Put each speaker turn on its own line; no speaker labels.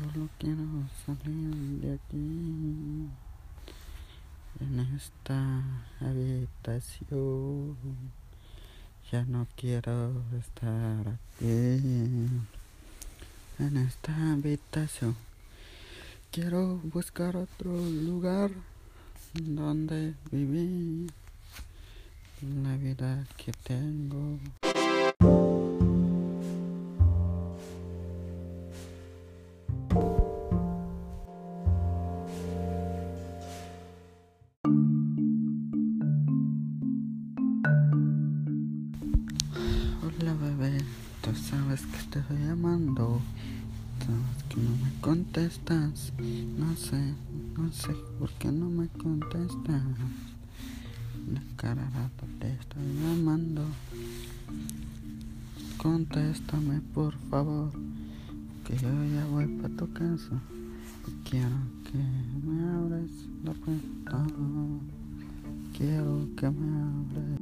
Solo quiero salir de aquí, en esta habitación. Ya no quiero estar aquí, en esta habitación. Quiero buscar otro lugar donde vivir la vida que tengo. Hola bebé, tú sabes que te estoy llamando. Sabes que no me contestas. No sé, no sé por qué no me contestas. De cada rato te estoy llamando. Contéstame por favor. Que yo ya voy para tu casa. Quiero que me abres la puerta. Quiero que me abres